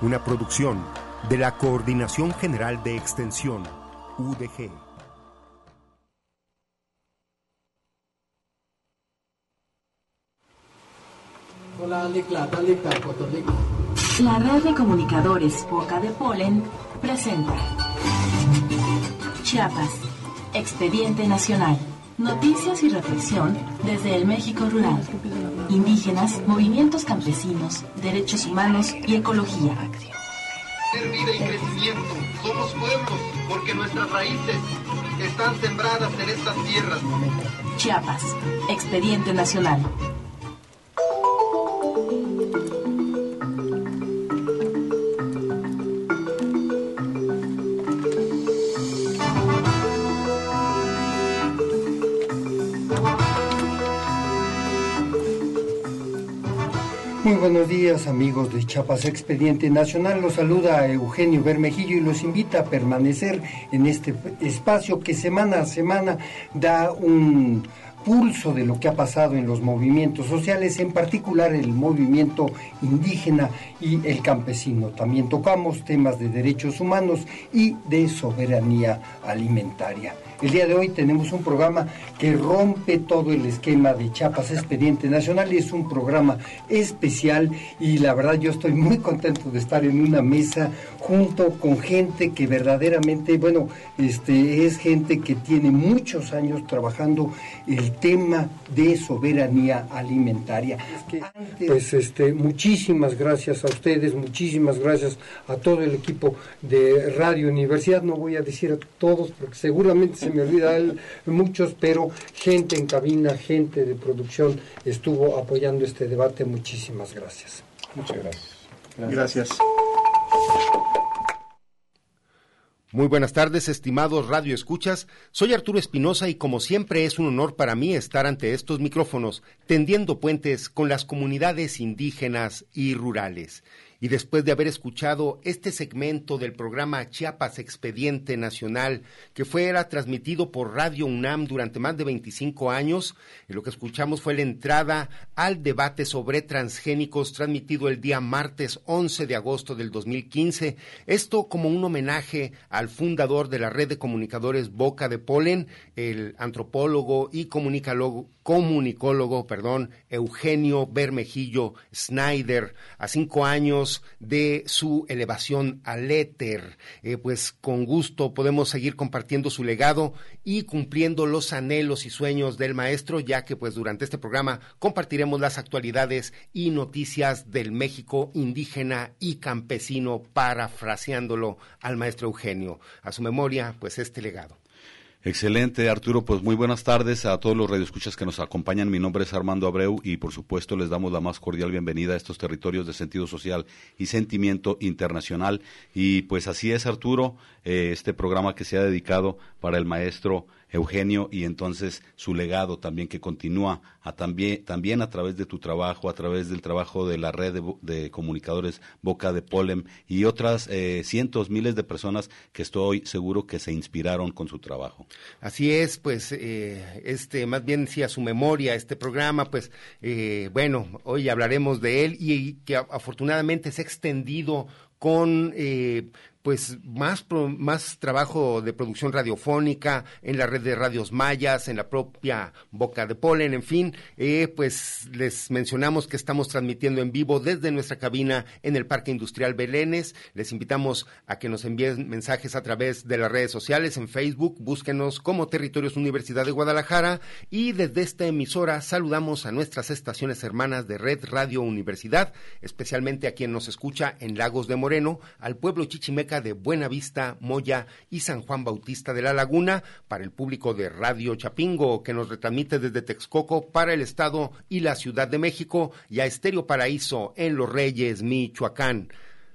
Una producción de la Coordinación General de Extensión, UDG. La red de comunicadores Boca de Polen presenta Chiapas, Expediente Nacional. Noticias y reflexión desde el México rural. Indígenas, movimientos campesinos, derechos humanos y ecología. Ser vida y crecimiento. Somos pueblos porque nuestras raíces están sembradas en estas tierras. Chiapas, Expediente Nacional. Buenos días amigos de Chiapas Expediente Nacional, los saluda Eugenio Bermejillo y los invita a permanecer en este espacio que semana a semana da un pulso de lo que ha pasado en los movimientos sociales, en particular el movimiento indígena y el campesino. También tocamos temas de derechos humanos y de soberanía alimentaria. El día de hoy tenemos un programa que rompe todo el esquema de Chiapas Expediente Nacional y es un programa especial y la verdad yo estoy muy contento de estar en una mesa junto con gente que verdaderamente, bueno, este es gente que tiene muchos años trabajando el tema de soberanía alimentaria. pues este muchísimas gracias a ustedes, muchísimas gracias a todo el equipo de Radio Universidad, no voy a decir a todos porque seguramente se me olvidan muchos, pero gente en cabina, gente de producción estuvo apoyando este debate. Muchísimas gracias. Muchas gracias. Gracias. Muy buenas tardes, estimados Radio Escuchas. Soy Arturo Espinosa y como siempre es un honor para mí estar ante estos micrófonos, tendiendo puentes con las comunidades indígenas y rurales. Y después de haber escuchado este segmento del programa Chiapas Expediente Nacional, que fuera transmitido por Radio UNAM durante más de 25 años, lo que escuchamos fue la entrada al debate sobre transgénicos transmitido el día martes 11 de agosto del 2015. Esto como un homenaje al fundador de la red de comunicadores Boca de Polen, el antropólogo y comunicólogo, comunicólogo perdón, Eugenio Bermejillo Snyder, a cinco años de su elevación al éter. Eh, pues con gusto podemos seguir compartiendo su legado y cumpliendo los anhelos y sueños del maestro, ya que pues durante este programa compartiremos las actualidades y noticias del México indígena y campesino, parafraseándolo al maestro Eugenio. A su memoria, pues este legado. Excelente, Arturo. Pues muy buenas tardes a todos los radioescuchas que nos acompañan. Mi nombre es Armando Abreu y por supuesto les damos la más cordial bienvenida a estos territorios de sentido social y sentimiento internacional. Y pues así es, Arturo, eh, este programa que se ha dedicado para el maestro Eugenio y entonces su legado también que continúa a también, a través de tu trabajo, a través del trabajo de la red de, comunicadores Boca de Polem y otras eh, cientos, miles de personas que estoy seguro que se inspiraron con su trabajo. Así es, pues, eh, este, más bien si a su memoria, este programa, pues, eh, bueno, hoy hablaremos de él y, que afortunadamente se ha extendido con pues más, más trabajo de producción radiofónica en la red de radios mayas, en la propia Boca de Polen, en fin, eh, pues les mencionamos que estamos transmitiendo en vivo desde nuestra cabina en el Parque Industrial Belénes. Les invitamos a que nos envíen mensajes a través de las redes sociales, en Facebook, búsquenos como Territorios Universidad de Guadalajara y desde esta emisora saludamos a nuestras estaciones hermanas de Red Radio Universidad, especialmente a quien nos escucha en Lagos de Moreno, al pueblo chichimeca de Buena Vista, Moya y San Juan Bautista de la Laguna, para el público de Radio Chapingo, que nos retransmite desde Texcoco para el Estado y la Ciudad de México, y a Estéreo Paraíso en Los Reyes, Michoacán.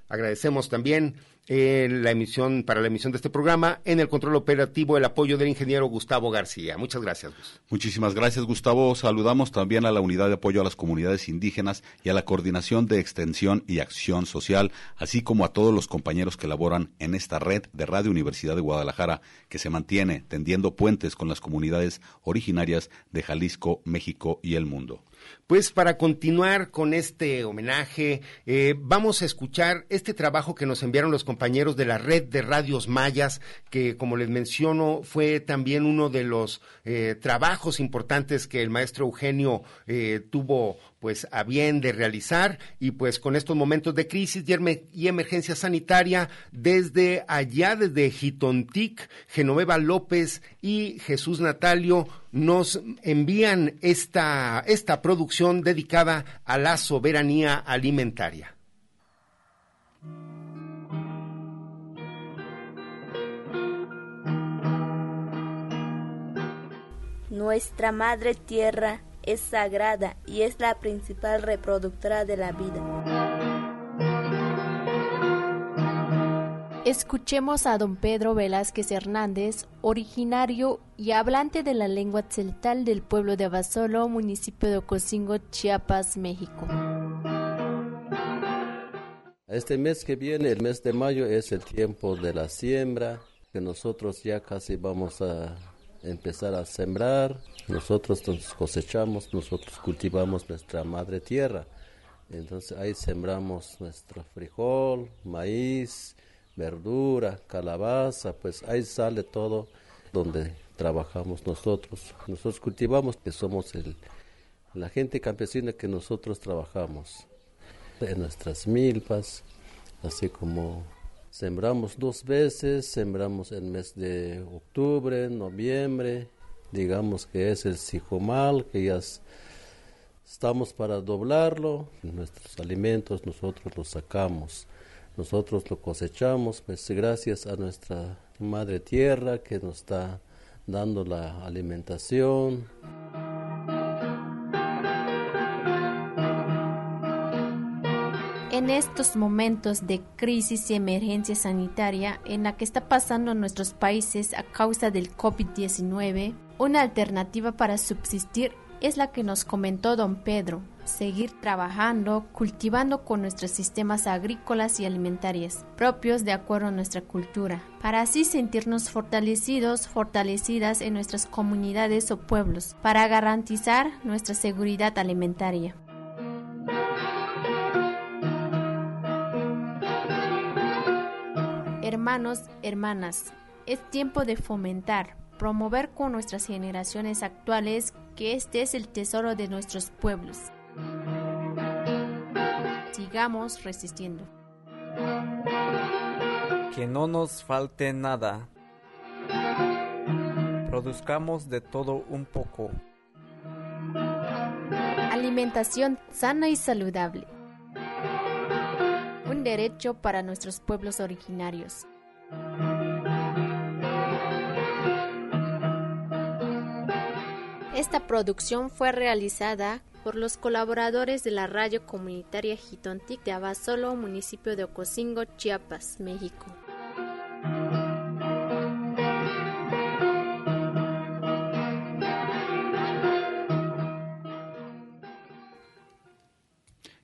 Agradecemos también en la emisión, para la emisión de este programa, en el control operativo el apoyo del ingeniero Gustavo García. Muchas gracias. Muchísimas gracias, Gustavo. Saludamos también a la unidad de apoyo a las comunidades indígenas y a la coordinación de extensión y acción social, así como a todos los compañeros que laboran en esta red de Radio Universidad de Guadalajara, que se mantiene tendiendo puentes con las comunidades originarias de Jalisco, México y el mundo. Pues para continuar con este homenaje, eh, vamos a escuchar este trabajo que nos enviaron los compañeros de la red de radios mayas, que como les menciono fue también uno de los eh, trabajos importantes que el maestro Eugenio eh, tuvo pues a bien de realizar y pues con estos momentos de crisis y, emergencia sanitaria desde allá, desde Jitontic, Genoveva López y Jesús Natalio nos envían esta, esta producción dedicada a la soberanía alimentaria. Nuestra Madre Tierra es sagrada y es la principal reproductora de la vida. Escuchemos a don Pedro Velázquez Hernández, originario y hablante de la lengua celtal del pueblo de Abasolo, municipio de Ocosingo, Chiapas, México. Este mes que viene, el mes de mayo, es el tiempo de la siembra, que nosotros ya casi vamos a empezar a sembrar. Nosotros nos cosechamos, nosotros cultivamos nuestra madre tierra. Entonces ahí sembramos nuestro frijol, maíz, verdura, calabaza, pues ahí sale todo donde trabajamos nosotros. Nosotros cultivamos que somos el, la gente campesina que nosotros trabajamos en nuestras milpas, así como Sembramos dos veces, sembramos en mes de octubre, noviembre, digamos que es el sijomal, que ya estamos para doblarlo, nuestros alimentos nosotros los sacamos, nosotros lo cosechamos, pues gracias a nuestra madre tierra que nos está dando la alimentación. En estos momentos de crisis y emergencia sanitaria en la que está pasando nuestros países a causa del COVID-19, una alternativa para subsistir es la que nos comentó don Pedro, seguir trabajando, cultivando con nuestros sistemas agrícolas y alimentarios propios de acuerdo a nuestra cultura, para así sentirnos fortalecidos, fortalecidas en nuestras comunidades o pueblos, para garantizar nuestra seguridad alimentaria. Hermanos, hermanas, es tiempo de fomentar, promover con nuestras generaciones actuales que este es el tesoro de nuestros pueblos. Sigamos resistiendo. Que no nos falte nada. Produzcamos de todo un poco. Alimentación sana y saludable. Derecho para nuestros pueblos originarios. Esta producción fue realizada por los colaboradores de la radio comunitaria Jitontic de Abasolo, municipio de Ocosingo, Chiapas, México.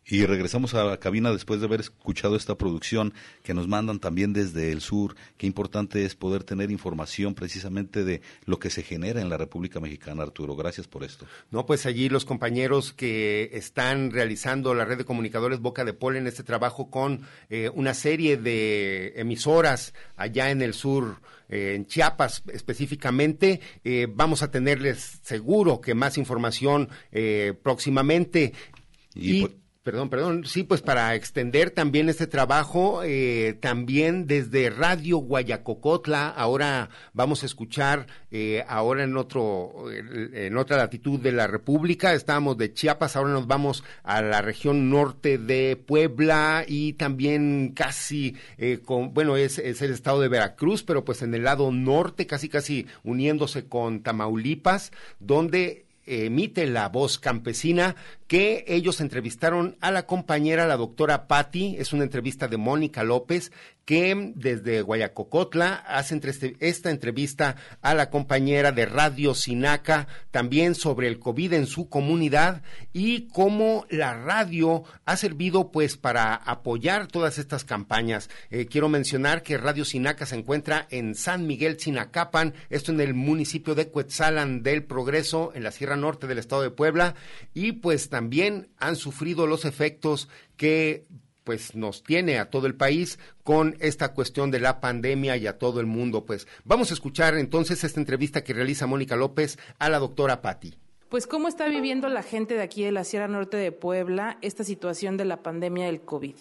Y regresamos a la cabina después de haber escuchado esta producción que nos mandan también desde el sur. Qué importante es poder tener información precisamente de lo que se genera en la República Mexicana, Arturo. Gracias por esto. No, pues allí los compañeros que están realizando la red de comunicadores Boca de Polen, este trabajo con eh, una serie de emisoras allá en el sur eh, en Chiapas específicamente. Eh, vamos a tenerles seguro que más información eh, próximamente. Y, Perdón, perdón. Sí, pues para extender también este trabajo, eh, también desde Radio Guayacocotla, ahora vamos a escuchar, eh, ahora en otro, en otra latitud de la República, estábamos de Chiapas, ahora nos vamos a la región norte de Puebla y también casi, eh, con, bueno, es, es el estado de Veracruz, pero pues en el lado norte, casi casi uniéndose con Tamaulipas, donde emite la voz campesina que ellos entrevistaron a la compañera, la doctora Patti, es una entrevista de Mónica López, que desde Guayacocotla hace esta entrevista a la compañera de Radio Sinaca, también sobre el COVID en su comunidad y cómo la radio ha servido pues para apoyar todas estas campañas. Eh, quiero mencionar que Radio Sinaca se encuentra en San Miguel Sinacapan, esto en el municipio de Cuetzalan del Progreso, en la Sierra Norte del estado de Puebla, y pues también han sufrido los efectos que pues nos tiene a todo el país con esta cuestión de la pandemia y a todo el mundo. Pues vamos a escuchar entonces esta entrevista que realiza Mónica López a la doctora Patti. Pues cómo está viviendo la gente de aquí de la Sierra Norte de Puebla esta situación de la pandemia del COVID.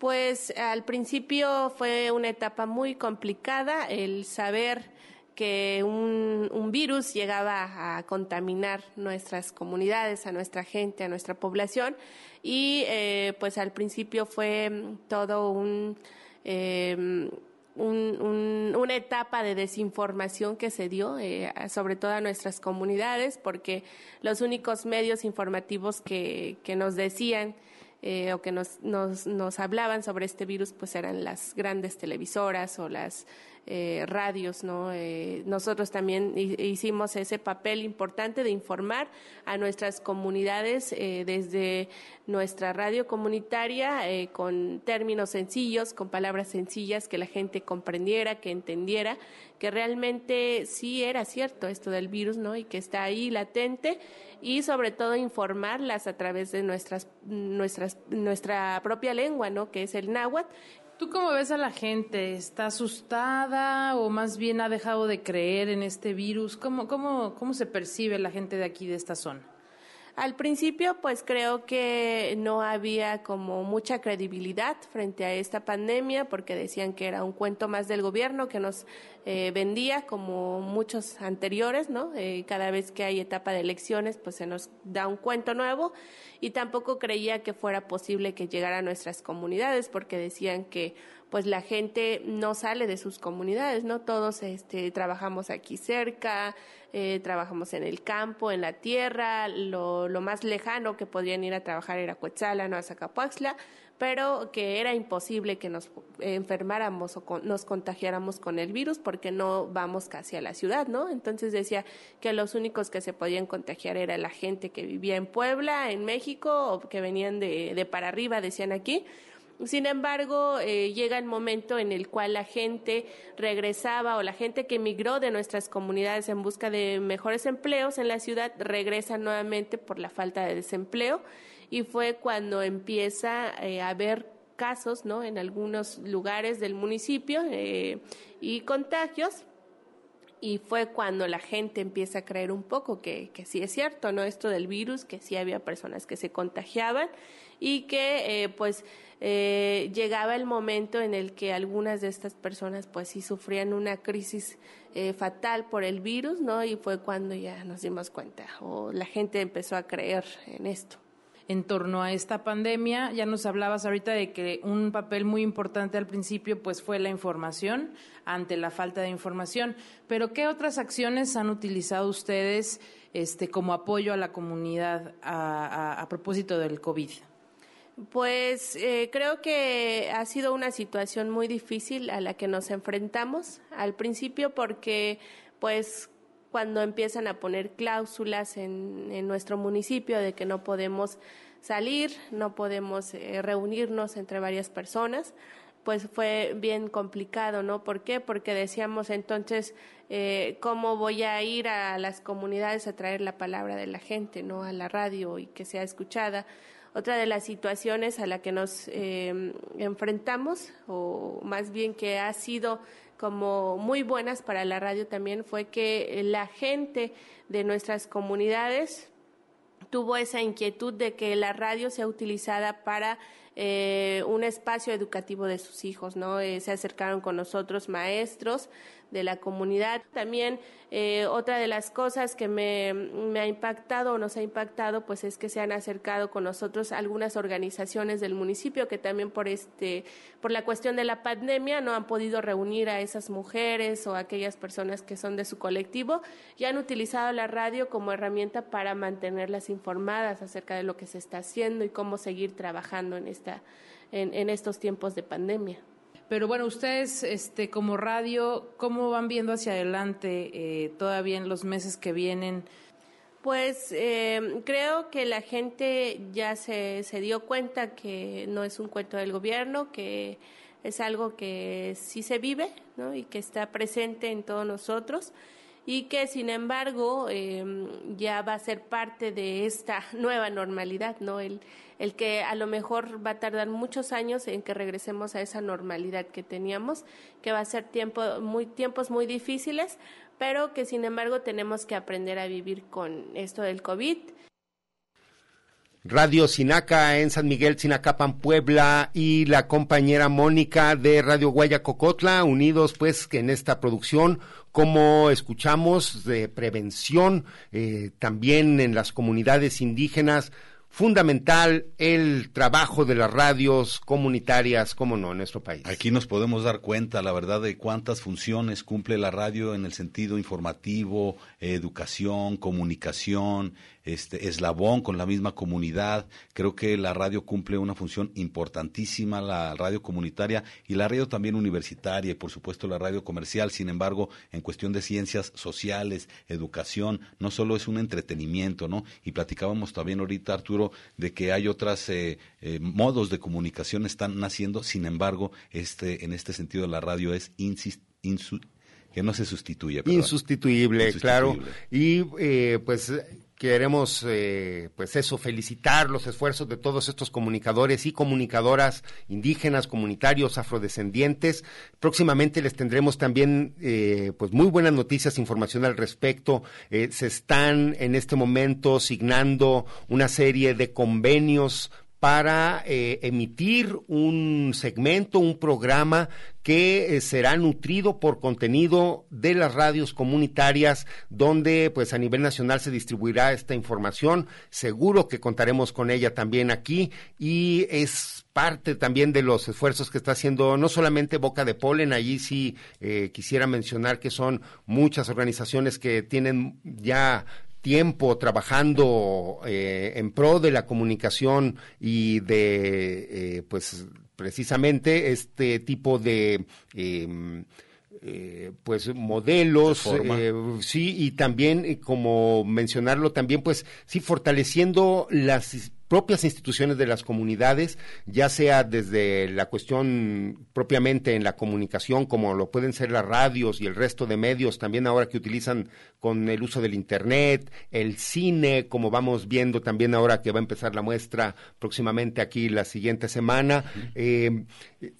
Pues al principio fue una etapa muy complicada el saber que un, virus llegaba a contaminar nuestras comunidades, a nuestra gente, a nuestra población. Y eh, pues al principio fue todo un, eh, un, una etapa de desinformación que se dio, eh, sobre todo a nuestras comunidades, porque los únicos medios informativos que, que nos decían eh, o que nos, nos, nos hablaban sobre este virus, pues eran las grandes televisoras o las eh, radios, ¿no? Eh, nosotros también hicimos ese papel importante de informar a nuestras comunidades eh, desde nuestra radio comunitaria con términos sencillos, con palabras sencillas que la gente comprendiera, que entendiera que realmente sí era cierto esto del virus, ¿no? Y que está ahí latente y sobre todo informarlas a través de nuestras, nuestras, nuestra propia lengua, ¿no? Que es el náhuatl ¿Tú cómo ves a la gente? ¿Está asustada o más bien ha dejado de creer en este virus? ¿Cómo, cómo, cómo se percibe la gente de aquí, de esta zona? Al principio, pues creo que no había como mucha credibilidad frente a esta pandemia porque decían que era un cuento más del gobierno que nos eh, vendía como muchos anteriores, ¿no? Eh, cada vez que hay etapa de elecciones, pues se nos da un cuento nuevo y tampoco creía que fuera posible que llegara a nuestras comunidades porque decían que pues la gente no sale de sus comunidades, ¿no? Todos este, trabajamos aquí cerca, eh, trabajamos en el campo, en la tierra, lo, lo, más lejano que podrían ir a trabajar era Coetzalan o a Zacapuaxla, pero que era imposible que nos enfermáramos o nos contagiáramos con el virus porque no vamos casi a la ciudad, ¿no? Entonces decía que los únicos que se podían contagiar era la gente que vivía en Puebla, en México, o que venían de, de para arriba, decían aquí, sin embargo, eh, llega el momento en el cual la gente regresaba o la gente que emigró de nuestras comunidades en busca de mejores empleos en la ciudad regresa nuevamente por la falta de desempleo y fue cuando empieza eh, a haber casos ¿no? en algunos lugares del municipio eh, y contagios y fue cuando la gente empieza a creer un poco que, que sí es cierto, ¿no? Esto del virus, que sí había personas que se contagiaban y que eh, pues eh, llegaba el momento en el que algunas de estas personas pues sí sufrían una crisis eh, fatal por el virus, ¿no? Y fue cuando ya nos dimos cuenta o la gente empezó a creer en esto en torno a esta pandemia. Ya nos hablabas ahorita de que un papel muy importante al principio pues fue la información ante la falta de información, pero ¿qué otras acciones han utilizado ustedes este como apoyo a la comunidad a propósito del COVID? Pues eh, creo que ha sido una situación muy difícil a la que nos enfrentamos al principio porque pues cuando empiezan a poner cláusulas en, nuestro municipio de que no podemos salir, no podemos eh, reunirnos entre varias personas pues fue bien complicado, ¿no? ¿Por qué? Porque decíamos entonces, eh, ¿cómo voy a ir a las comunidades a traer la palabra de la gente, ¿no? A la radio y que sea escuchada. Otra de las situaciones a la que nos eh, enfrentamos, o más bien que ha sido como muy buenas para la radio también, fue que la gente de nuestras comunidades tuvo esa inquietud de que la radio sea utilizada para eh, un espacio educativo de sus hijos, ¿no? Eh, se acercaron con nosotros maestros de la comunidad. También eh, otra de las cosas que me, me, ha impactado o nos ha impactado, pues es que se han acercado con nosotros algunas organizaciones del municipio que también por este, por la cuestión de la pandemia no han podido reunir a esas mujeres o aquellas personas que son de su colectivo y han utilizado la radio como herramienta para mantenerlas informadas acerca de lo que se está haciendo y cómo seguir trabajando en esta, en, en estos tiempos de pandemia. Pero bueno, ustedes este, como radio, ¿cómo van viendo hacia adelante eh, todavía en los meses que vienen? Pues eh, creo que la gente ya se, se dio cuenta que no es un cuento del gobierno, que es algo que sí se vive ¿no? y que está presente en todos nosotros y que sin embargo em, ya va a ser parte de esta nueva normalidad, ¿no? El, el que a lo mejor va a tardar muchos años en que regresemos a esa normalidad que teníamos, que va a ser tiempo, muy, tiempos muy difíciles, pero que sin embargo tenemos que aprender a vivir con esto del COVID. Radio Sinaca en San Miguel, Sinacapan, Puebla y la compañera Mónica de Radio Guayacocotla, unidos pues en esta producción, como escuchamos, de prevención, eh, también en las comunidades indígenas, fundamental el trabajo de las radios comunitarias, como no, en nuestro país. Aquí nos podemos dar cuenta, la verdad, de cuántas funciones cumple la radio en el sentido informativo, educación, comunicación, este eslabón con la misma comunidad. Creo que la radio cumple una función importantísima, la radio comunitaria y la radio también universitaria y por supuesto la radio comercial. Sin embargo, en cuestión de ciencias sociales, educación, no solo es un entretenimiento, ¿no? Y platicábamos también ahorita, Arturo, de que hay otros eh, eh, modos de comunicación están naciendo. Sin embargo, este en este sentido la radio es insist, que no se sustituye. Insustituible, claro. Y eh, pues queremos eh, pues eso felicitar los esfuerzos de todos estos comunicadores y comunicadoras indígenas comunitarios afrodescendientes. Próximamente les tendremos también eh, pues muy buenas noticias información al respecto. Eh, se están en este momento signando una serie de convenios para eh, emitir un segmento, un programa que eh, será nutrido por contenido de las radios comunitarias, donde pues a nivel nacional se distribuirá esta información. Seguro que contaremos con ella también aquí y es parte también de los esfuerzos que está haciendo no solamente Boca de Polen, allí sí eh, quisiera mencionar que son muchas organizaciones que tienen ya tiempo trabajando eh, en pro de la comunicación y de, eh, pues, precisamente este tipo de em, eh, pues modelos sí y también como mencionarlo también pues sí fortaleciendo las propias instituciones de las comunidades, ya sea desde la cuestión propiamente en la comunicación, como lo pueden ser las radios y el resto de medios, también ahora que utilizan con el uso del Internet, el cine, como vamos viendo también ahora que va a empezar la muestra próximamente aquí la siguiente semana. Eh,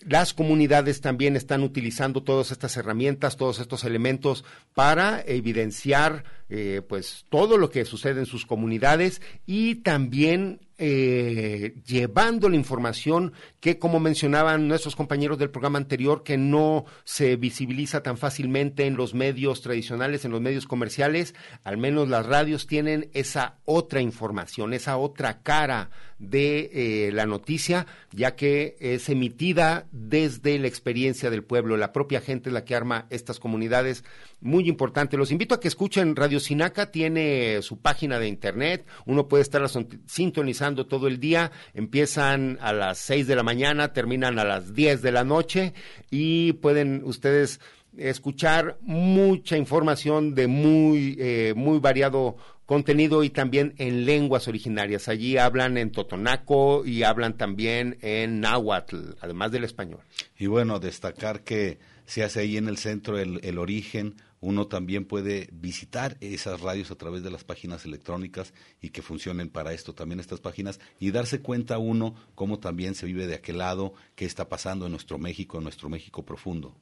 las comunidades también están utilizando todas estas herramientas, todos estos elementos para evidenciar eh, pues todo lo que sucede en sus comunidades y también eh, llevando la información que, como mencionaban nuestros compañeros del programa anterior, que no se visibiliza tan fácilmente en los medios tradicionales, en los medios comerciales, al menos las radios tienen esa otra información, esa otra cara de eh, la noticia, ya que es emitida desde la experiencia del pueblo. La propia gente es la que arma estas comunidades. Muy importante. Los invito a que escuchen Radio Sinaca, tiene su página de internet, uno puede estar sintonizando todo el día, empiezan a las seis de la mañana, terminan a las diez de la noche y pueden ustedes escuchar mucha información de muy, eh, muy variado contenido y también en lenguas originarias. Allí hablan en totonaco y hablan también en náhuatl, además del español. Y bueno, destacar que se hace ahí en el centro el, el origen, uno también puede visitar esas radios a través de las páginas electrónicas y que funcionen para esto también estas páginas y darse cuenta uno cómo también se vive de aquel lado, qué está pasando en nuestro México, en nuestro México profundo.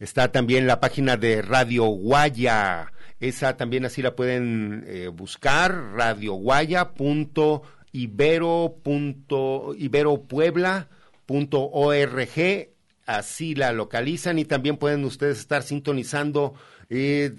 Está también la página de Radio Guaya, esa también así la pueden eh, buscar, radioguaya.ibero.iberopuebla.org, así la localizan y también pueden ustedes estar sintonizando eh,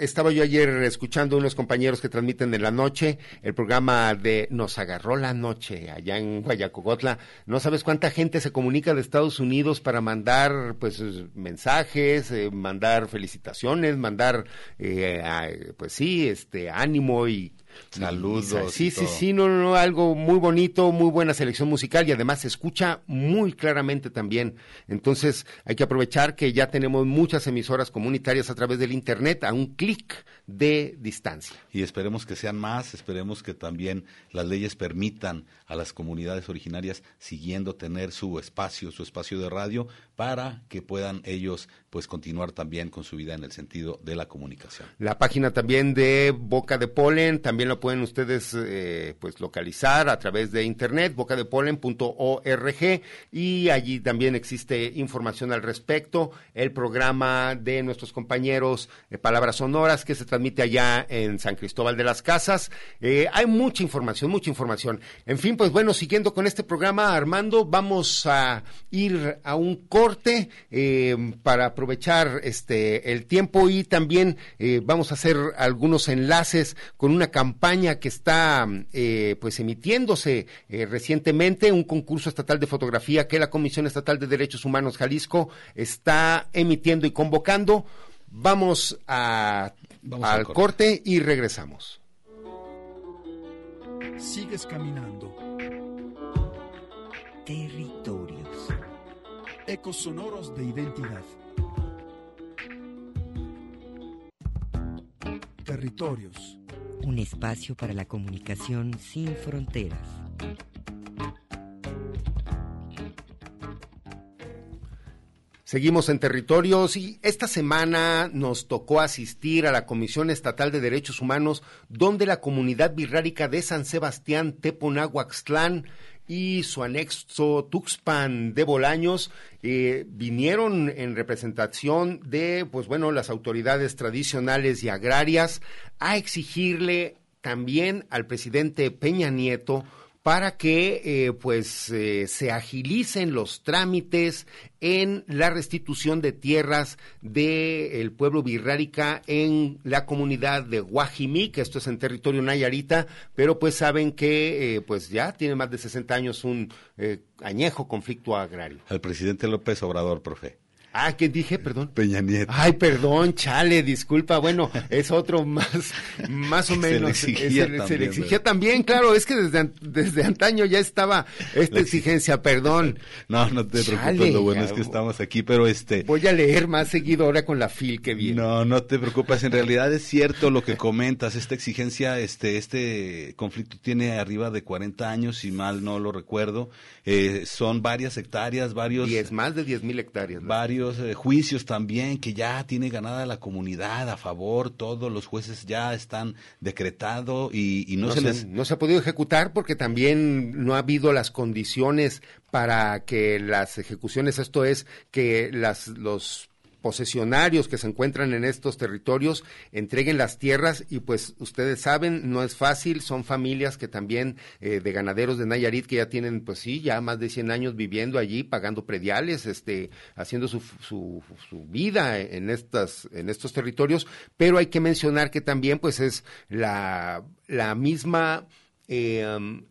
estaba yo ayer escuchando unos compañeros que transmiten en la noche el programa de Nos agarró la noche allá en Guayacogotla. No sabes cuánta gente se comunica de Estados Unidos para mandar pues mensajes, eh, mandar felicitaciones, mandar eh, pues sí, este ánimo y Saludos. Sí, sí, sí, no, no, algo muy bonito, muy buena selección musical y además se escucha muy claramente también. Entonces hay que aprovechar que ya tenemos muchas emisoras comunitarias a través del Internet a un clic de distancia. Y esperemos que sean más, esperemos que también las leyes permitan a las comunidades originarias siguiendo tener su espacio, su espacio de radio para que puedan ellos pues continuar también con su vida en el sentido de la comunicación. La página también de Boca de Polen también lo pueden ustedes eh, pues localizar a través de internet bocadepolen.org y allí también existe información al respecto, el programa de nuestros compañeros de Palabras Sonoras que se transmite allá en San Cristóbal de las Casas. Eh, hay mucha información, mucha información. En fin, pues bueno, siguiendo con este programa, Armando, vamos a ir a un corte eh, para aprovechar este el tiempo y también vamos a hacer algunos enlaces con una campaña que está eh, pues emitiéndose eh, recientemente, un concurso estatal de fotografía que la Comisión Estatal de Derechos Humanos Jalisco está emitiendo y convocando. Vamos, a, al corte. corte y regresamos. Sigues caminando. Territorios. Ecos sonoros de identidad. Territorios un espacio para la comunicación sin fronteras. Seguimos en territorios y esta semana nos tocó asistir a la Comisión Estatal de Derechos Humanos, donde la comunidad birrárica de San Sebastián, Teponahuaxtlán, y su anexo Tuxpan de Bolaños eh, vinieron en representación de, pues bueno, las autoridades tradicionales y agrarias a exigirle también al presidente Peña Nieto para que eh, pues eh, se agilicen los trámites en la restitución de tierras del pueblo birrárica en la comunidad de Guajimí, que esto es en territorio Nayarita, pero pues saben que eh, pues ya tiene más de 60 años un añejo conflicto agrario. El presidente López Obrador, profe. Ah, ¿qué dije? Perdón. Peña Nieto. Ay, perdón, chale, disculpa. Bueno, es otro más, más o menos. Se le exigía, se, también, se le exigía también, claro, es que desde, desde antaño ya estaba esta exigencia, perdón. No, no te preocupes, lo bueno es que estamos aquí, pero este... Voy a leer más seguido ahora con la FIL que viene. No, no te preocupes, en realidad es cierto lo que comentas, esta exigencia, este, este conflicto tiene arriba de 40 años, si mal no lo recuerdo, eh, son varias hectáreas, varios... Diez, más de 10 mil hectáreas. ¿no? Varios eh, juicios también que ya tiene ganada la comunidad a favor, todos los jueces ya están decretados y, y no, no, se, se les... no se ha podido ejecutar porque también no ha habido las condiciones para que las ejecuciones, esto es, que las, los posesionarios que se encuentran en estos territorios entreguen las tierras y pues ustedes saben, no es fácil, son familias que también eh, de ganaderos de Nayarit que ya tienen pues sí, ya más de 100 años viviendo allí, pagando prediales, este, haciendo su, su, su vida en, estas, en estos territorios, pero hay que mencionar que también pues es la, la misma... Eh, um,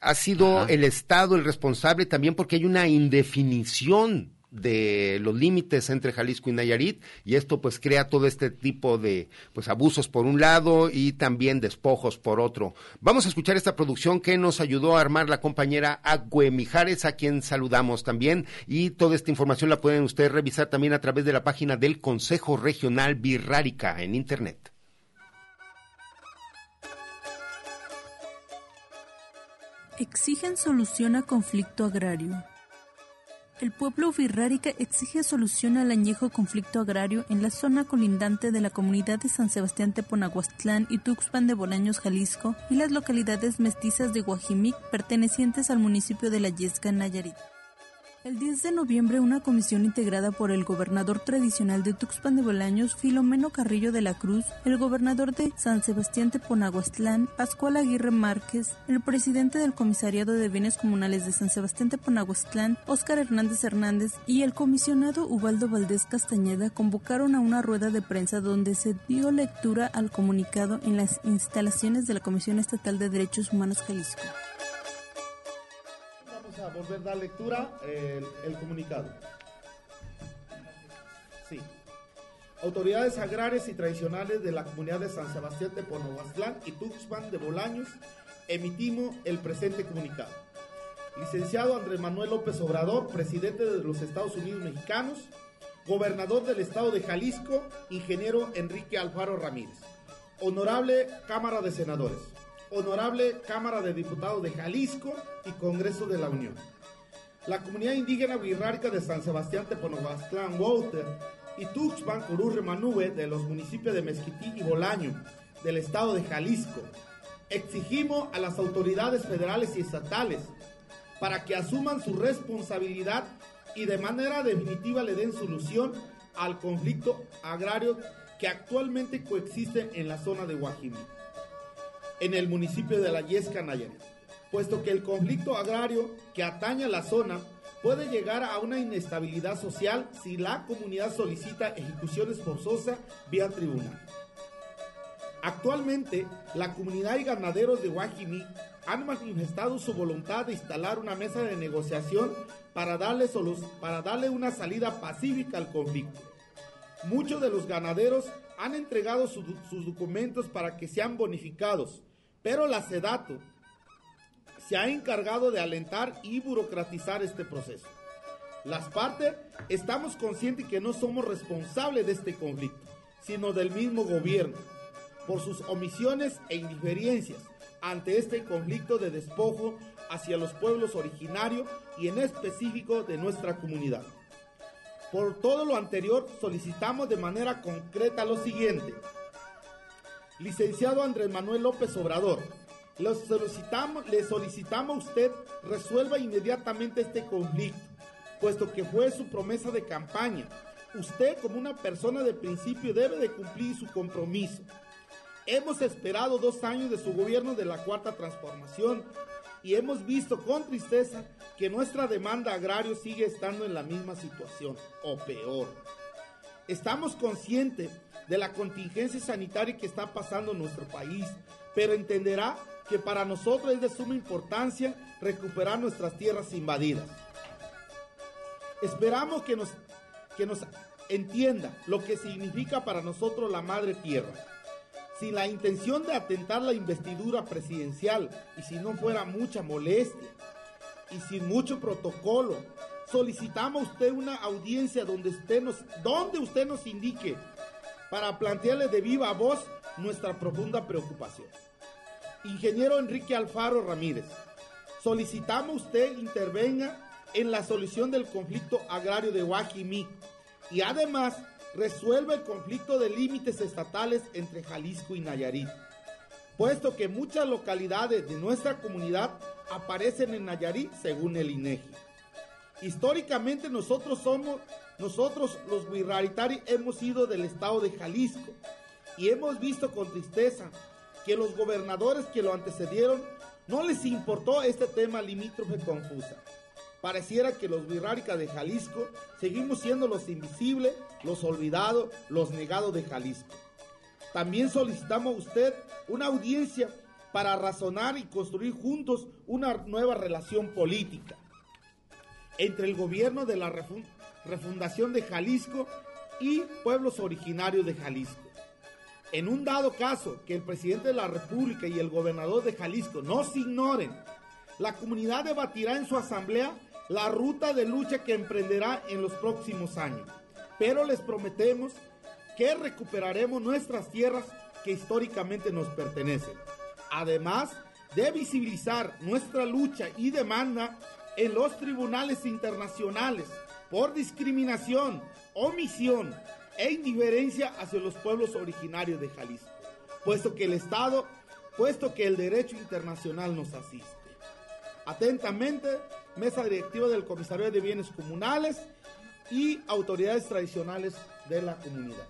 ha sido Ajá. el Estado el responsable también porque hay una indefinición de los límites entre Jalisco y Nayarit y esto pues crea todo este tipo de pues abusos por un lado y también despojos por otro. Vamos a escuchar esta producción que nos ayudó a armar la compañera Agüe Mijares a quien saludamos también y toda esta información la pueden ustedes revisar también a través de la página del Consejo Regional Birrárica en internet. Exigen solución a conflicto agrario. El pueblo virrárica exige solución al añejo conflicto agrario en la zona colindante de la comunidad de San Sebastián Teponahuastlán y Tuxpan de Bolaños, Jalisco, y las localidades mestizas de Guajimic pertenecientes al municipio de La Yesca, Nayarit. El 10 de noviembre, una comisión integrada por el gobernador tradicional de Tuxpan de Bolaños, Filomeno Carrillo de la Cruz, el gobernador de San Sebastián Teponahuastlán, Pascual Aguirre Márquez, el presidente del Comisariado de Bienes Comunales de San Sebastián Teponahuastlán, Óscar Hernández Hernández, y el comisionado Ubaldo Valdés Castañeda convocaron a una rueda de prensa donde se dio lectura al comunicado en las instalaciones de la Comisión Estatal de Derechos Humanos Jalisco a volver a dar lectura el, el comunicado. Sí. Autoridades agrarias y tradicionales de la comunidad de San Sebastián de Ponohuastlán y Tuxpan de Bolaños emitimos el presente comunicado. Licenciado Andrés Manuel López Obrador, presidente de los Estados Unidos mexicanos, gobernador del estado de Jalisco, ingeniero Enrique Alfaro Ramírez, honorable Cámara de Senadores, Honorable Cámara de Diputados de Jalisco y Congreso de la Unión. La comunidad indígena wixárika de San Sebastián Teponohuastlán, Walter y Tuxpan, Cururre, Manube de los municipios de Mezquití y Bolaño del estado de Jalisco. Exigimos a las autoridades federales y estatales para que asuman su responsabilidad y de manera definitiva le den solución al conflicto agrario que actualmente coexiste en la zona de Guajimí en el municipio de La Yesca, Nayarit, puesto que el conflicto agrario que ataña la zona puede llegar a una inestabilidad social si la comunidad solicita ejecuciones forzosas vía tribunal. Actualmente, la comunidad y ganaderos de Guajimí han manifestado su voluntad de instalar una mesa de negociación para darle, para darle una salida pacífica al conflicto. Muchos de los ganaderos han entregado sus documentos para que sean bonificados, pero la SEDATO se ha encargado de alentar y burocratizar este proceso. Las partes estamos conscientes que no somos responsables de este conflicto, sino del mismo gobierno, por sus omisiones e indiferencias ante este conflicto de despojo hacia los pueblos originarios y en específico de nuestra comunidad. Por todo lo anterior, solicitamos de manera concreta lo siguiente. Licenciado Andrés Manuel López Obrador, le solicitamos, le solicitamos a usted resuelva inmediatamente este conflicto, puesto que fue su promesa de campaña. Usted como una persona de principio debe de cumplir su compromiso. Hemos esperado dos años de su gobierno de la Cuarta Transformación y hemos visto con tristeza que nuestra demanda agraria sigue estando en la misma situación o peor. Estamos conscientes de la contingencia sanitaria que está pasando en nuestro país, pero entenderá que para nosotros es de suma importancia recuperar nuestras tierras invadidas. Esperamos que nos, que nos entienda lo que significa para nosotros la madre tierra. Sin la intención de atentar la investidura presidencial y si no fuera mucha molestia y sin mucho protocolo, solicitamos a usted una audiencia donde nos, donde usted nos indique para plantearle de viva voz nuestra profunda preocupación. Ingeniero Enrique Alfaro Ramírez, solicitamos usted intervenga en la solución del conflicto agrario de Guajimí y además resuelva el conflicto de límites estatales entre Jalisco y Nayarit, puesto que muchas localidades de nuestra comunidad aparecen en Nayarit según el INEGI. Históricamente nosotros somos nosotros los Wirraritari hemos sido del estado de Jalisco y hemos visto con tristeza que los gobernadores que lo antecedieron no les importó este tema limítrofe confusa. Pareciera que los Wirrárica de Jalisco seguimos siendo los invisibles, los olvidados, los negados de Jalisco. También solicitamos a usted una audiencia para razonar y construir juntos una nueva relación política entre el gobierno de la refundación de Jalisco y pueblos originarios de Jalisco. En un dado caso que el presidente de la República y el gobernador de Jalisco no se ignoren, la comunidad debatirá en su asamblea la ruta de lucha que emprenderá en los próximos años. Pero les prometemos que recuperaremos nuestras tierras que históricamente nos pertenecen. Además, de visibilizar nuestra lucha y demanda en los tribunales internacionales por discriminación, omisión e indiferencia hacia los pueblos originarios de Jalisco, puesto que el Estado, puesto que el derecho internacional nos asiste. Atentamente, Mesa Directiva del Comisario de Bienes Comunales y autoridades tradicionales de la comunidad.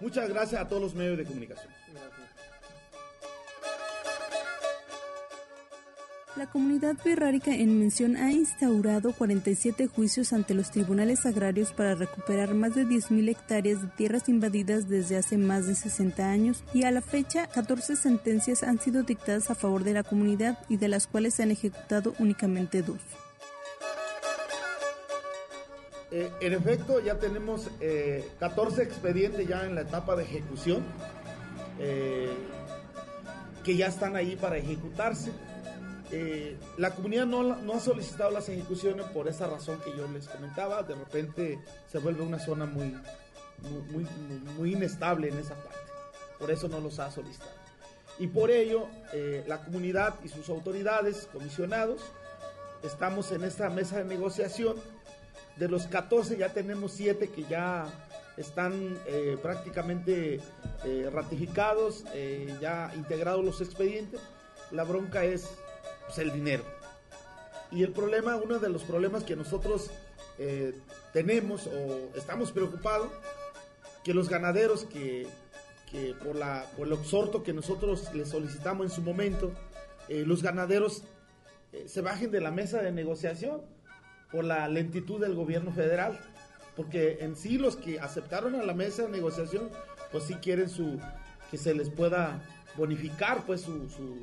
Muchas gracias a todos los medios de comunicación. La comunidad birrárica en mención ha instaurado 47 juicios ante los tribunales agrarios para recuperar más de 10.000 hectáreas de tierras invadidas desde hace más de 60 años y a la fecha 14 sentencias han sido dictadas a favor de la comunidad y de las cuales se han ejecutado únicamente dos. Eh, en efecto, ya tenemos eh, 14 expedientes ya en la etapa de ejecución eh, que ya están ahí para ejecutarse. Eh, la comunidad no, no, ha solicitado las ejecuciones por esa razón que yo les comentaba. De repente se vuelve una zona muy, muy, muy, muy inestable en esa parte. Por eso no los ha solicitado. Y por ello, eh, la comunidad y sus autoridades, comisionados, estamos en esta mesa de negociación. De los 14 ya tenemos 7 que ya están eh, prácticamente eh, ratificados, eh, ya integrados los expedientes. La bronca es pues, el dinero. Y el problema, uno de los problemas que nosotros eh, tenemos o estamos preocupados, que los ganaderos que, que por, la, por el exhorto que nosotros les solicitamos en su momento, eh, los ganaderos eh, se bajen de la mesa de negociación por la lentitud del gobierno federal. Porque en sí los que aceptaron a la mesa de negociación, pues sí quieren su, que se les pueda bonificar pues su, su,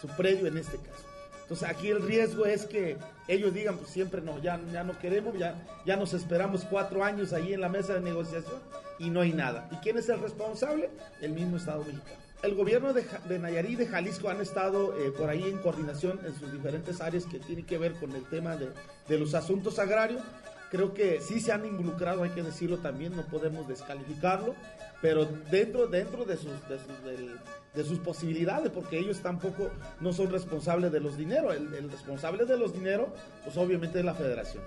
su predio en este caso. Entonces aquí el riesgo es que ellos digan, pues siempre no, ya, ya no queremos, ya, ya nos esperamos cuatro años ahí en la mesa de negociación y no hay nada. ¿Y quién es el responsable? El mismo Estado mexicano. El gobierno de, de Nayarit y de Jalisco han estado eh, por ahí en coordinación en sus diferentes áreas que tienen que ver con el tema de, de los asuntos agrarios. Creo que sí se han involucrado, hay que decirlo también, no podemos descalificarlo, pero dentro, dentro de sus, de sus, del, de sus posibilidades, porque ellos tampoco no son responsables de los dineros. El, responsable de los dineros, pues obviamente es la federación.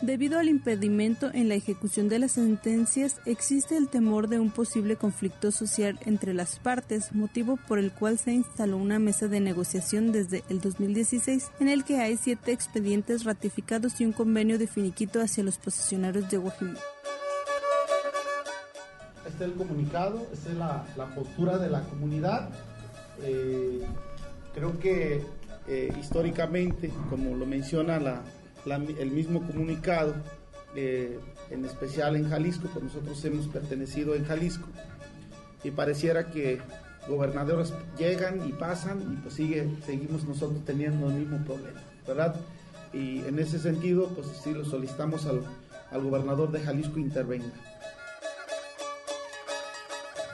Debido al impedimento en la ejecución de las sentencias, existe el temor de un posible conflicto social entre las partes, motivo por el cual se instaló una mesa de negociación desde el 2016, en el que hay siete expedientes ratificados y un convenio de finiquito hacia los posesionarios de Guajimí. Este es el comunicado, esta es la, la postura de la comunidad. Eh, creo que eh, históricamente, como lo menciona la, la, el mismo comunicado, eh, en especial en Jalisco, pues nosotros hemos pertenecido en Jalisco, y pareciera que gobernadores llegan y pasan y pues sigue, seguimos nosotros teniendo el mismo problema, ¿verdad? Y en ese sentido, pues sí lo solicitamos al, al gobernador de Jalisco intervenga.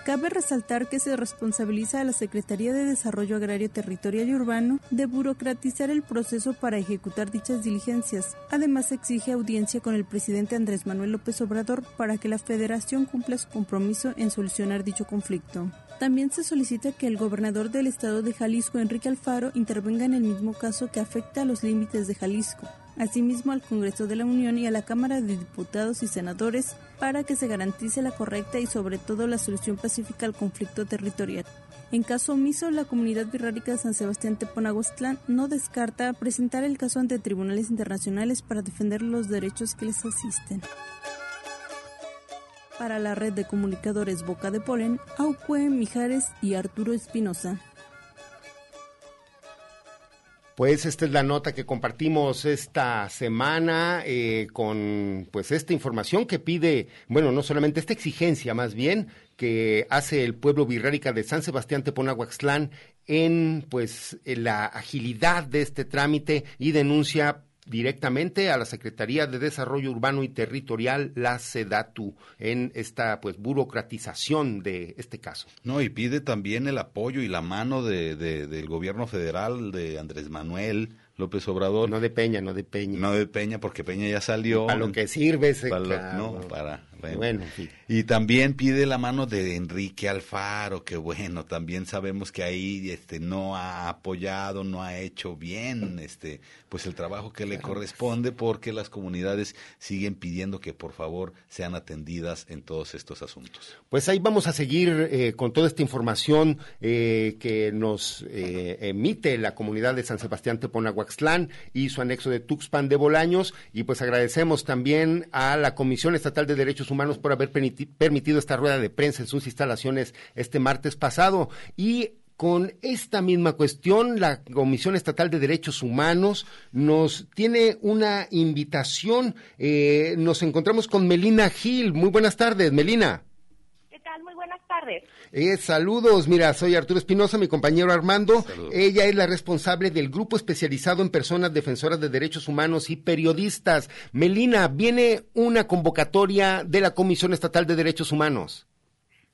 Cabe resaltar que se responsabiliza a la Secretaría de Desarrollo Agrario Territorial y Urbano de burocratizar el proceso para ejecutar dichas diligencias. Además, exige audiencia con el presidente Andrés Manuel López Obrador para que la Federación cumpla su compromiso en solucionar dicho conflicto. También se solicita que el gobernador del estado de Jalisco, Enrique Alfaro, intervenga en el mismo caso que afecta a los límites de Jalisco asimismo al Congreso de la Unión y a la Cámara de Diputados y Senadores para que se garantice la correcta y sobre todo la solución pacífica al conflicto territorial. En caso omiso, la comunidad birrárica de San Sebastián Teponagostlán no descarta presentar el caso ante tribunales internacionales para defender los derechos que les asisten. Para la red de comunicadores Boca de Polen, Aucue Mijares y Arturo Espinosa. Pues esta es la nota que compartimos esta semana eh, con pues esta información que pide, bueno, no solamente esta exigencia más bien que hace el pueblo birrárica de San Sebastián Teponahuaxtlán en pues en la agilidad de este trámite y denuncia directamente a la Secretaría de Desarrollo Urbano y Territorial, la SEDATU, en esta pues burocratización de este caso. No, y pide también el apoyo y la mano de, de, del gobierno federal, de Andrés Manuel López Obrador. No de Peña, no de Peña. No de Peña, porque Peña ya salió. Para lo que sirve ese para, lo, no, para Bueno, y también pide la mano de Enrique Alfaro, que bueno, también sabemos que ahí este no ha apoyado, no ha hecho bien este pues el trabajo que le corresponde porque las comunidades siguen pidiendo que por favor sean atendidas en todos estos asuntos. Pues ahí vamos a seguir eh, con toda esta información eh, que nos eh, emite la comunidad de San Sebastián Teponahuaxtlán y su anexo de Tuxpan de Bolaños y pues agradecemos también a la Comisión Estatal de Derechos Humanos por haber permitido esta rueda de prensa en sus instalaciones este martes pasado y con esta misma cuestión, la Comisión Estatal de Derechos Humanos nos tiene una invitación. Eh, nos encontramos con Melina Gil. Muy buenas tardes, Melina. ¿Qué tal? Muy buenas tardes. Eh, saludos, mira, soy Arturo Espinosa, mi compañero Armando. Ella es la responsable del grupo especializado en personas defensoras de derechos humanos y periodistas. Melina, viene una convocatoria de la Comisión Estatal de Derechos Humanos.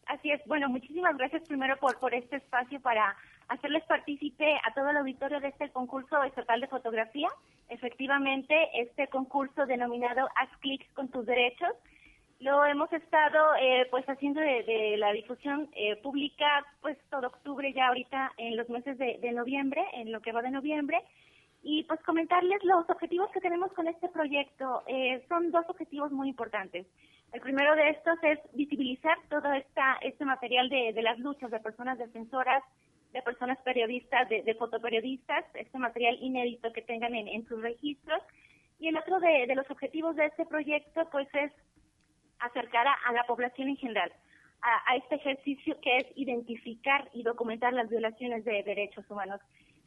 Así es. Bueno, muchísimas gracias primero por, por este espacio para hacerles partícipe a todo el auditorio de este concurso estatal de fotografía. Efectivamente, este concurso denominado Haz clics con tus derechos lo hemos estado eh, pues haciendo de, la difusión eh, pública pues todo octubre ya ahorita en los meses de, de, noviembre, en lo que va de noviembre. Y pues comentarles los objetivos que tenemos con este proyecto. Eh, son dos objetivos muy importantes. El primero de estos es visibilizar todo esta, este material de, de las luchas de personas defensoras, de personas periodistas, de, de fotoperiodistas, este material inédito que tengan en, en sus registros. Y el otro de, de, los objetivos de este proyecto, pues, es acercar a, la población en general a, a, este ejercicio que es identificar y documentar las violaciones de derechos humanos.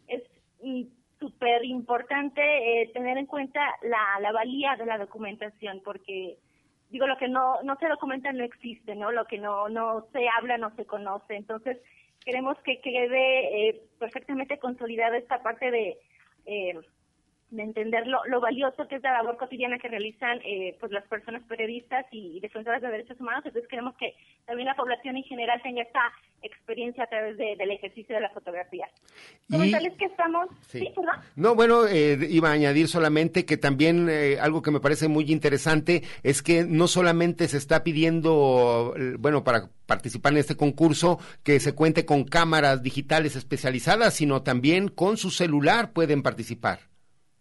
Es mm, súper importante eh, tener en cuenta la, la valía de la documentación, porque digo, lo que no, no se documenta no existe, ¿no? Lo que no, no se habla no se conoce. Entonces, queremos que quede eh, perfectamente consolidada esta parte de, eh, de entender lo, lo, valioso que es la labor cotidiana que realizan eh, pues las personas periodistas y, y defensoras de derechos humanos. Entonces, queremos que también la población en general tenga esta experiencia a través de, del ejercicio de la fotografía. Comentarles que estamos... Sí, No, bueno, eh, iba a añadir solamente que también eh, algo que me parece muy interesante es que no solamente se está pidiendo, eh, bueno, para participar en este concurso, que se cuente con cámaras digitales especializadas, sino también con su celular pueden participar.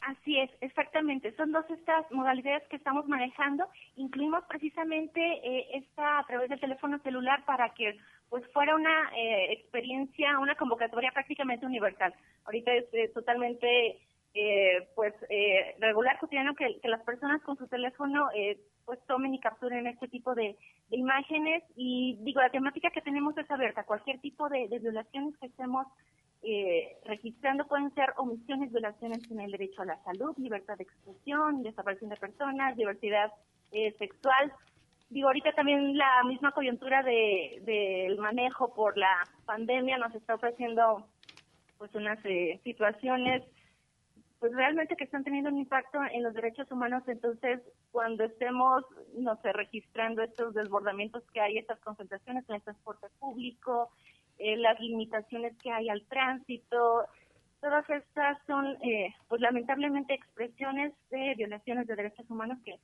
Así es, exactamente. Son dos estas modalidades que estamos manejando. Incluimos precisamente eh, esta a través del teléfono celular para que pues fuera una eh, experiencia, una convocatoria prácticamente universal. Ahorita es, totalmente eh, pues eh, regular cotidiano que, las personas con su teléfono eh, pues tomen y capturen este tipo de, imágenes y digo la temática que tenemos es abierta cualquier tipo de, de violaciones que estemos eh, registrando pueden ser omisiones, violaciones en el derecho a la salud, libertad de expresión, desaparición de personas, diversidad eh, sexual. Digo, ahorita también la misma coyuntura del de, manejo por la pandemia nos está ofreciendo pues unas eh, situaciones pues realmente que están teniendo un impacto en los derechos humanos, entonces cuando estemos, no sé, registrando estos desbordamientos que hay, estas concentraciones en el transporte público, eh, las limitaciones que hay al tránsito, todas estas son, eh, pues lamentablemente, expresiones de violaciones de derechos humanos que,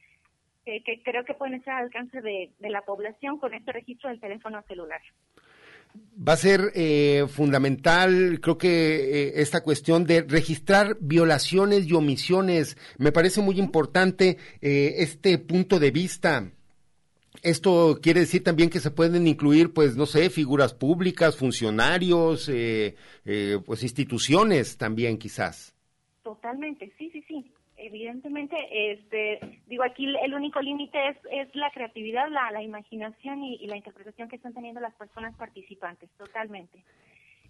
que, creo que pueden estar al alcance de, de, la población con este registro del teléfono celular. Va a ser eh, fundamental, creo que eh, esta cuestión de registrar violaciones y omisiones, me parece muy importante eh, este punto de vista esto quiere decir también que se pueden incluir, pues, no sé, figuras públicas, funcionarios, eh, eh, pues, instituciones también, quizás. Totalmente, sí, sí, sí. Evidentemente, este, digo, aquí el único límite es, es la creatividad, la, la imaginación y, y, la interpretación que están teniendo las personas participantes, totalmente.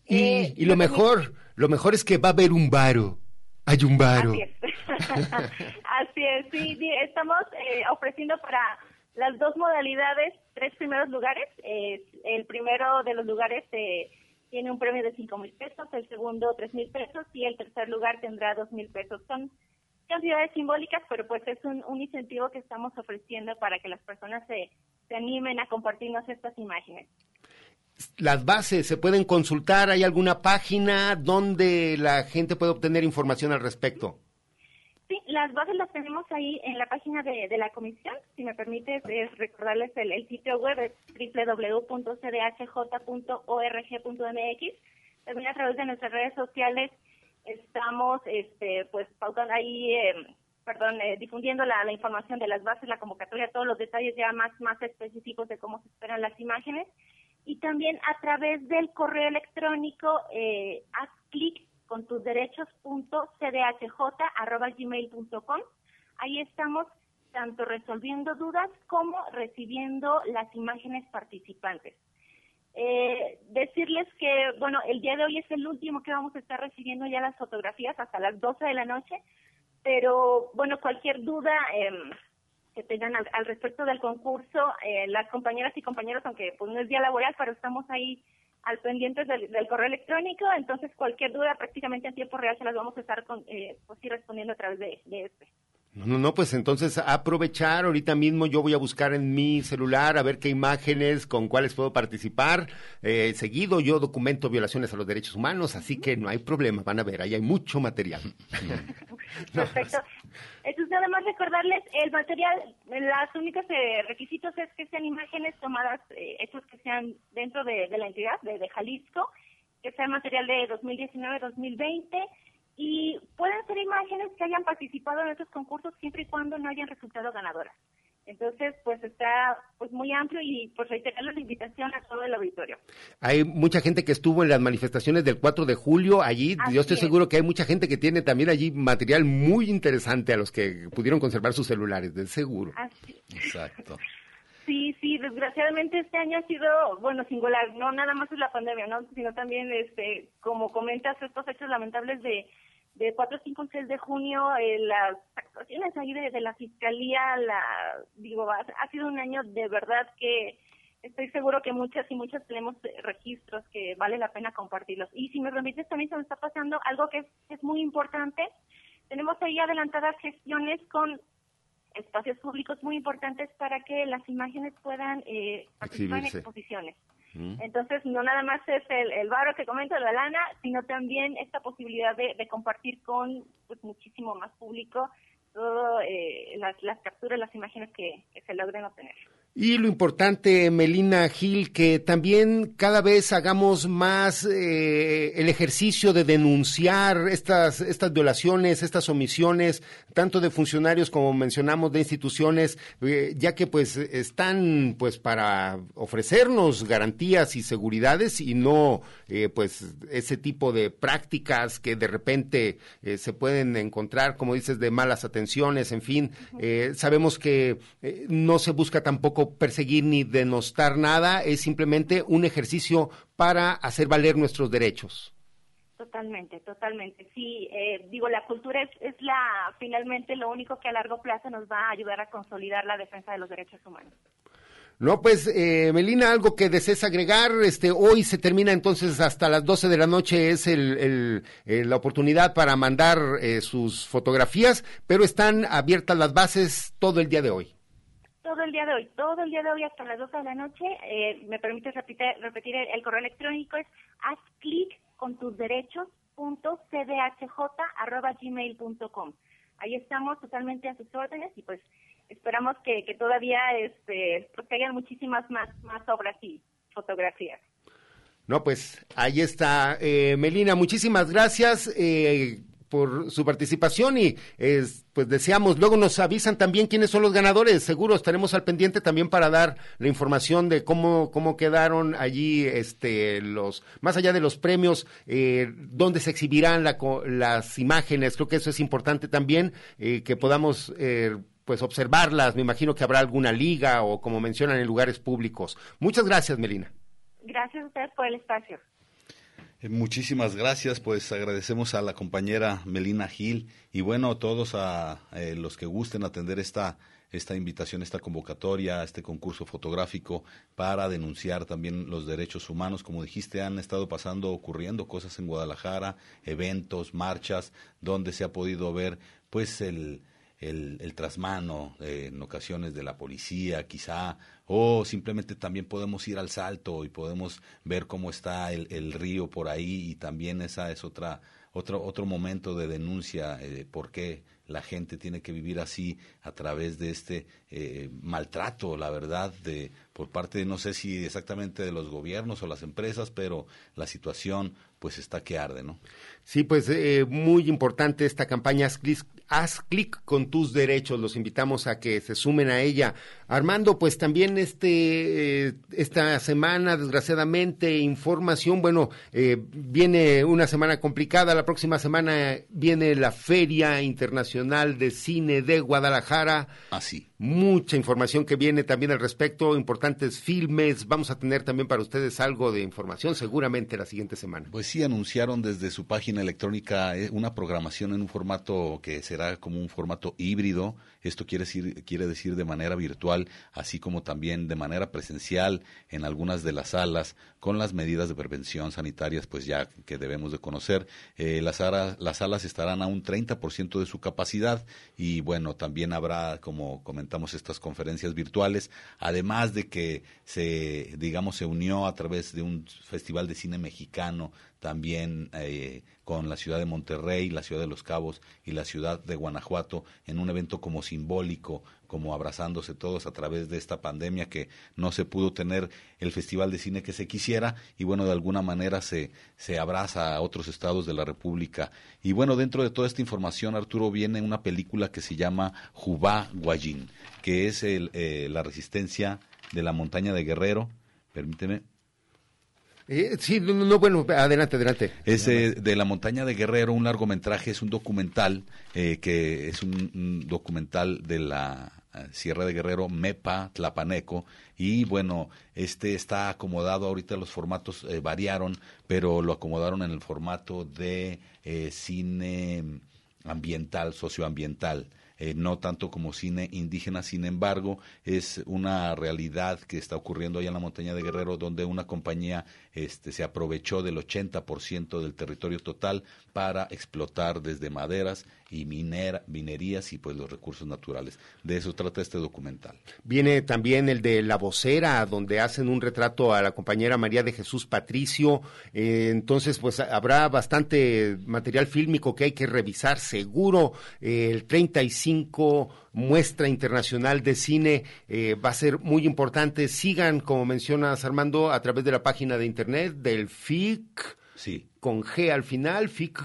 Y, eh, y lo mejor, lo mejor es que va a haber un varo. Hay un varo. Así es. Así es, sí, estamos eh, ofreciendo para las dos modalidades, tres primeros lugares. Eh, el primero de los lugares eh, tiene un premio de cinco mil pesos, el segundo tres mil pesos y el tercer lugar tendrá dos mil pesos. Son cantidades simbólicas, pero pues es un, un, incentivo que estamos ofreciendo para que las personas se, se animen a compartirnos estas imágenes. Las bases se pueden consultar, ¿hay alguna página donde la gente puede obtener información al respecto? Las bases las tenemos ahí en la página de, de la comisión. Si me permites es recordarles el, el sitio web es www.cdhj.org.mx. También a través de nuestras redes sociales estamos este, pues pautando ahí, eh, perdón, eh, difundiendo la, la, información de las bases, la convocatoria, todos los detalles ya más, más específicos de cómo se esperan las imágenes. Y también a través del correo electrónico, eh, haz clic con tus derechos gmail.com. Ahí estamos tanto resolviendo dudas como recibiendo las imágenes participantes. Eh, decirles que, bueno, el día de hoy es el último que vamos a estar recibiendo ya las fotografías hasta las 12 de la noche, pero bueno, cualquier duda eh, que tengan al, al, respecto del concurso, eh, las compañeras y compañeros, aunque pues no es día laboral, pero estamos ahí al pendiente del, del, correo electrónico, entonces cualquier duda prácticamente en tiempo real se las vamos a estar con, eh, pues, respondiendo a través de, de este. No, no, pues entonces aprovechar, ahorita mismo yo voy a buscar en mi celular a ver qué imágenes, con cuáles puedo participar. Eh, seguido yo documento violaciones a los derechos humanos, así que no hay problema, van a ver, ahí hay mucho material. Perfecto. Entonces nada más recordarles, el material, los únicos eh, requisitos es que sean imágenes tomadas, eh, hechos que sean dentro de, de la entidad, de, de Jalisco, que sea material de 2019-2020 y pueden ser imágenes que hayan participado en estos concursos siempre y cuando no hayan resultado ganadoras. Entonces, pues está pues muy amplio y pues reiterar la invitación a todo el auditorio. Hay mucha gente que estuvo en las manifestaciones del 4 de julio allí. Así Yo estoy es. seguro que hay mucha gente que tiene también allí material muy interesante a los que pudieron conservar sus celulares, de seguro. Así. Exacto. Sí, sí, desgraciadamente este año ha sido, bueno, singular, no nada más es la pandemia, ¿no? sino también, este, como comentas, estos hechos lamentables de de 4, 5 y 6 de junio, eh, las actuaciones ahí de, de, la Fiscalía, la digo, ha, ha, sido un año de verdad que estoy seguro que muchas y muchas tenemos registros que vale la pena compartirlos. Y si me permites, también se me está pasando algo que es, es muy importante. Tenemos ahí adelantadas gestiones con espacios públicos muy importantes para que las imágenes puedan eh, participar en exposiciones. Entonces, no nada más es el, barro que comenta la lana, sino también esta posibilidad de, de compartir con pues, muchísimo más público todas eh, las, capturas, las imágenes que se logren obtener. Y lo importante, Melina Gil, que también cada vez hagamos más eh, el ejercicio de denunciar estas, estas violaciones, estas omisiones, tanto de funcionarios como mencionamos de instituciones, eh, ya que pues están pues para ofrecernos garantías y seguridades y no eh, pues ese tipo de prácticas que de repente se pueden encontrar, como dices, de malas atenciones, en fin. Sabemos que no se busca tampoco perseguir ni denostar nada, es simplemente un ejercicio para hacer valer nuestros derechos. Totalmente, totalmente. Sí, eh, digo, la cultura es, es la finalmente lo único que a largo plazo nos va a ayudar a consolidar la defensa de los derechos humanos. No, pues, eh, Melina, algo que desees agregar, este, hoy se termina entonces hasta las 12 de la noche es el, el, eh, la oportunidad para mandar eh, sus fotografías, pero están abiertas las bases todo el día de hoy todo el día de hoy, todo el día de hoy hasta las 12 de la noche. Eh, me permites repetir, repetir el, correo electrónico, es haz clic con tus derechos punto gmail.com. Ahí estamos totalmente a sus órdenes y pues esperamos que, que todavía este, pues hayan muchísimas más, más obras y fotografías. No, pues ahí está. Eh, Melina, muchísimas gracias. Eh, por su participación y eh, pues deseamos, luego nos avisan también quiénes son los ganadores, seguro estaremos al pendiente también para dar la información de cómo, cómo quedaron allí este los, más allá de los premios, eh, dónde se exhibirán la, las imágenes, creo que eso es importante también, eh, que podamos eh, pues observarlas, me imagino que habrá alguna liga o como mencionan en lugares públicos. Muchas gracias, Melina. Gracias a ustedes por el espacio. Muchísimas gracias, pues agradecemos a la compañera Melina Gil y bueno, a todos a, eh, los que gusten atender esta, esta invitación, esta convocatoria, este concurso fotográfico para denunciar también los derechos humanos. Como dijiste, han estado pasando, ocurriendo cosas en Guadalajara, eventos, marchas, donde se ha podido ver pues el, el, el trasmano eh, en ocasiones de la policía, quizá, o simplemente también podemos ir al salto y podemos ver cómo está el, el río por ahí y también esa es otra otro, otro momento de denuncia eh, por qué la gente tiene que vivir así a través de este eh, maltrato, la verdad, de por parte, no sé si exactamente de los gobiernos o las empresas, pero la situación pues está que arde, ¿no? Sí, pues eh, muy importante esta campaña haz clic con tus derechos. Los invitamos a que se sumen a ella. Armando, pues también este, eh, esta semana, desgraciadamente, información, bueno, eh, viene una semana complicada. La próxima semana viene la Feria Internacional de Cine de Guadalajara. Así. Mucha información que viene también al respecto, importantes filmes. Vamos a tener también para ustedes algo de información seguramente la siguiente semana. Pues sí, anunciaron desde su página electrónica eh, una programación en un formato que se como un formato híbrido. Esto quiere decir, quiere decir de manera virtual, así como también de manera presencial en algunas de las salas, con las medidas de prevención sanitarias, pues ya que debemos de conocer. Eh, las, las salas estarán a un 30% de su capacidad y bueno, también habrá, como comentamos, estas conferencias virtuales, además de que se, digamos, se unió a través de un festival de cine mexicano también eh, con la ciudad de Monterrey, la ciudad de Los Cabos y la ciudad de Guanajuato en un evento como simbólico, como abrazándose todos a través de esta pandemia que no se pudo tener el festival de cine que se quisiera y bueno, de alguna manera se, se abraza a otros estados de la República. Y bueno, dentro de toda esta información, Arturo, viene una película que se llama Jubá Guayín, que es el, eh, la resistencia de la montaña de Guerrero. Permíteme, eh, sí, no, bueno, adelante, adelante. Es de la montaña de Guerrero, un largometraje, es un documental, eh, que es un, documental de la eh, Sierra de Guerrero, MEPA, Tlapaneco, y bueno, este está acomodado, ahorita los formatos variaron, pero lo acomodaron en el formato de cine ambiental, socioambiental. Eh, no tanto como cine indígena, sin embargo, es una realidad que está ocurriendo allá en la montaña de Guerrero, donde una compañía este, se aprovechó del 80% del territorio total para explotar desde maderas y minerías y pues los recursos naturales. De eso trata este documental. Viene también el de La Vocera, donde hacen un retrato a la compañera María de Jesús Patricio. Eh, entonces, pues habrá bastante material fílmico que hay que revisar seguro. Eh, el 35 muestra internacional de cine eh, va a ser muy importante. Sigan, como mencionas Armando, a través de la página de internet del FIC. Sí con G al final, FIC,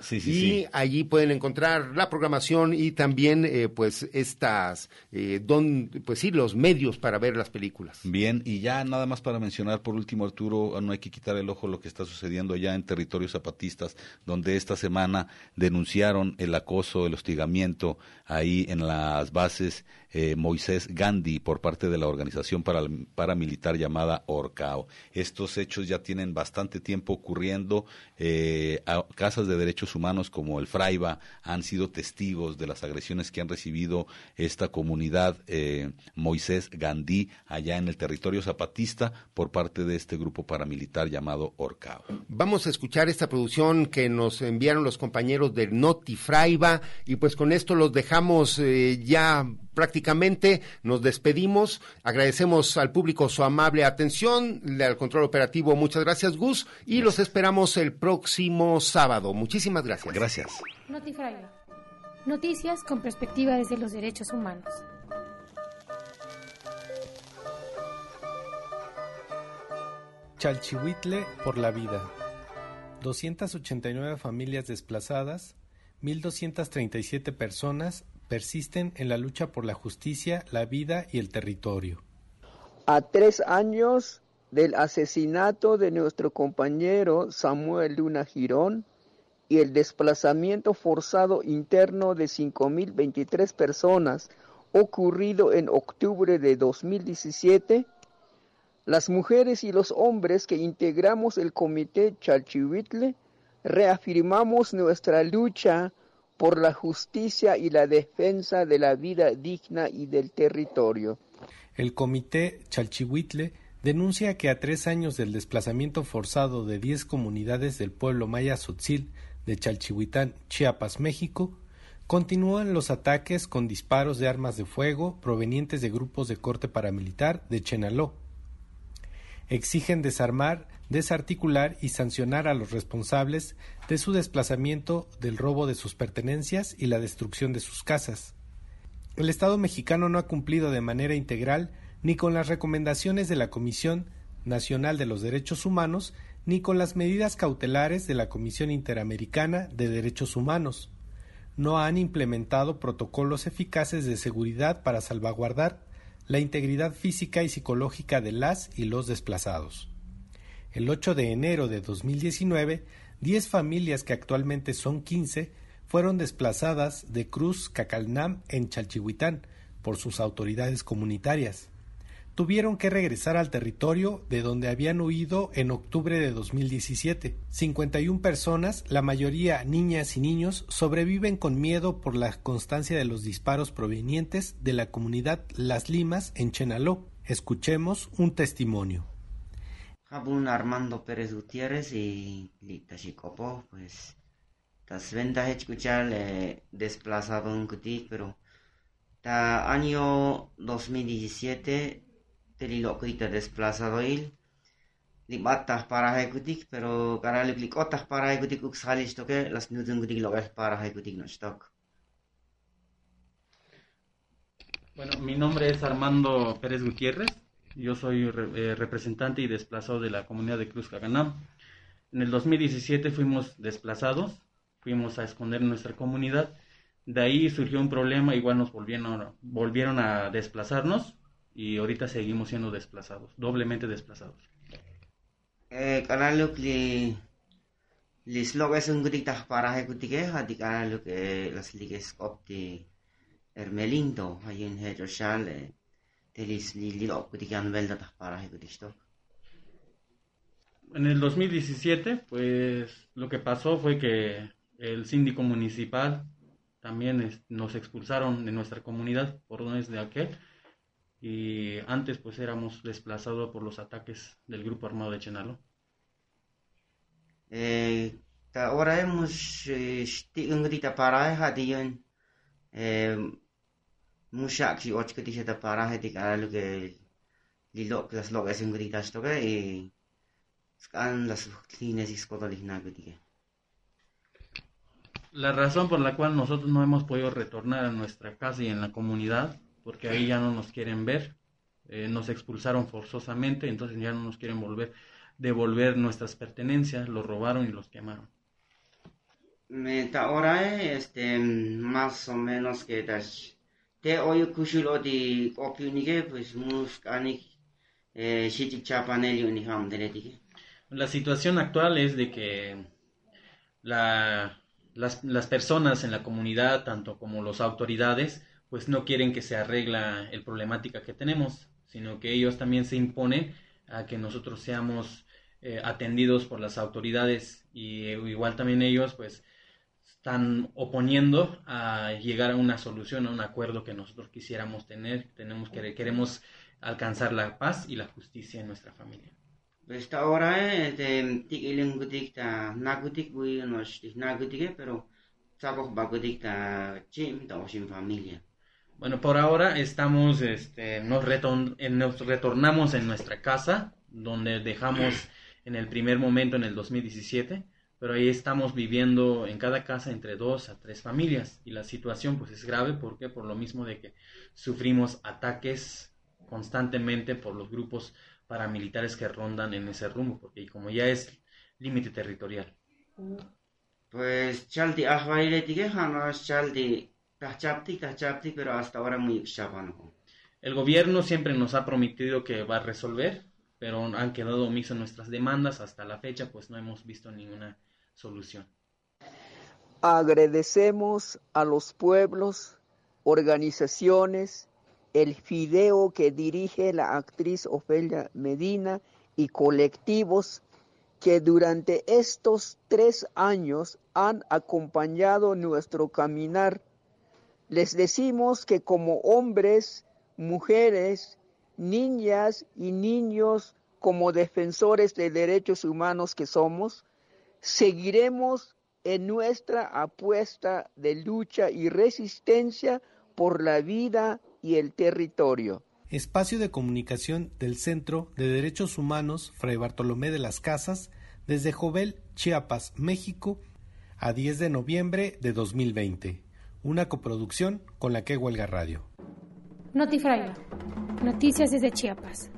sí, y allí pueden encontrar la programación y también eh, pues estas, eh, don, pues sí, los medios para ver las películas. Bien, y ya nada más para mencionar por último, Arturo, no hay que quitar el ojo lo que está sucediendo allá en territorios zapatistas, donde esta semana denunciaron el acoso, el hostigamiento ahí en las bases eh, Moisés Gandhi por parte de la organización para, paramilitar llamada Orcao. Estos hechos ya tienen bastante tiempo ocurriendo eh, casas de derechos humanos como el Fraiba han sido testigos de las agresiones que han recibido esta comunidad eh, Moisés Gandhi allá en el territorio zapatista por parte de este grupo paramilitar llamado Orcao. Vamos a escuchar esta producción que nos enviaron los compañeros del Noti Fraiba y pues con esto los dejamos eh, ya prácticamente nos despedimos. Agradecemos al público su amable atención, al control operativo. Muchas gracias, Gus, y los esperamos el próximo sábado. Muchísimas gracias. Gracias. Noticias con perspectiva desde los derechos humanos. Chalchihuitle por la vida. 289 familias desplazadas, 1.237 personas persisten en la lucha por la justicia, la vida y el territorio. A tres años del asesinato de nuestro compañero Samuel Luna Girón y el desplazamiento forzado interno de 5.023 personas ocurrido en octubre de 2017, las mujeres y los hombres que integramos el Comité Chalchihuitle reafirmamos nuestra lucha por la justicia y la defensa de la vida digna y del territorio. El Comité Chalchihuitle denuncia que a tres años del desplazamiento forzado de diez comunidades del pueblo maya Sotzil de Chalchihuitán, Chiapas, México, continúan los ataques con disparos de armas de fuego provenientes de grupos de corte paramilitar de Chenaló. Exigen desarmar, desarticular y sancionar a los responsables de su desplazamiento, del robo de sus pertenencias y la destrucción de sus casas. El Estado mexicano no ha cumplido de manera integral ni con las recomendaciones de la Comisión Nacional de los Derechos Humanos ni con las medidas cautelares de la Comisión Interamericana de Derechos Humanos. No han implementado protocolos eficaces de seguridad para salvaguardar la integridad física y psicológica de las y los desplazados. El 8 de enero de 2019, 10 familias que actualmente son 15 fueron desplazadas de Cruz Cacalnam en Chalchihuitán por sus autoridades comunitarias tuvieron que regresar al territorio de donde habían huido en octubre de 2017. 51 personas, la mayoría niñas y niños, sobreviven con miedo por la constancia de los disparos provenientes de la comunidad Las Limas en Chenaló. Escuchemos un testimonio. Armando Pérez Gutiérrez y Tashicopo, pues tas ventas eh, pero año 2017 telilokita desplazado il libatah para kutik pero cara lik otah para kutik uk salis toke las nudun kutik lokel para kutik no stock Bueno, mi nombre es Armando Pérez Gutiérrez. Yo soy eh, representante y desplazado de la comunidad de Cruz Caganam. En el 2017 fuimos desplazados, fuimos a esconder nuestra comunidad. De ahí surgió un problema, igual nos volvieron, volvieron a desplazarnos y ahorita seguimos siendo desplazados, doblemente desplazados. Eh, kanaluk li li slog es un grita para ejecutike hadi kanaluk eh, las liges opti ermelindo hayun hejo shale telis li li optikan velda para ejecutistok. En el 2017, pues lo que pasó fue que el síndico municipal también nos expulsaron de nuestra comunidad por no es de aquel y antes pues éramos desplazados por los ataques del grupo armado de Chenalo. Eh, ahora hemos grita para hadiyon eh mushak si och que dice para hadi lo que lilo que las logas en grita esto que y scan las clines y skodalich que La razón por la cual nosotros no hemos podido retornar a nuestra casa y en la comunidad porque ahí ya no nos quieren ver, eh, nos expulsaron forzosamente, entonces ya no nos quieren volver, devolver nuestras pertenencias, los robaron y los quemaron. ahora este más o menos que te hoy kushulo di opionige pues muskanik eh chapanelio ni La situación actual es de que la, las, las personas en la comunidad, tanto como las autoridades, pues no quieren que se arregla el problemática que tenemos, sino que ellos también se imponen a que nosotros seamos eh, atendidos por las autoridades y eh, igual también ellos pues están oponiendo a llegar a una solución, a un acuerdo que nosotros quisiéramos tener, tenemos que queremos alcanzar la paz y la justicia en nuestra familia. Pues ahora eh, pero familia. Bueno, por ahora estamos, este, nos, nos retornamos en nuestra casa, donde dejamos en el primer momento en el 2017, pero ahí estamos viviendo en cada casa entre dos a tres familias. Y la situación pues es grave porque por lo mismo de que sufrimos ataques constantemente por los grupos paramilitares que rondan en ese rumbo, porque como ya es límite territorial. Pues chaldi chaldi pero hasta ahora muy El gobierno siempre nos ha prometido que va a resolver, pero han quedado omisos nuestras demandas hasta la fecha, pues no hemos visto ninguna solución. Agradecemos a los pueblos, organizaciones, el fideo que dirige la actriz Ofelia Medina y colectivos que durante estos tres años han acompañado nuestro caminar les decimos que como hombres, mujeres, niñas y niños, como defensores de derechos humanos que somos, seguiremos en nuestra apuesta de lucha y resistencia por la vida y el territorio. Espacio de comunicación del Centro de Derechos Humanos Fray Bartolomé de las Casas desde Jovel, Chiapas, México, a 10 de noviembre de 2020 una coproducción con la que huelga radio. Notifraila. Noticias desde Chiapas.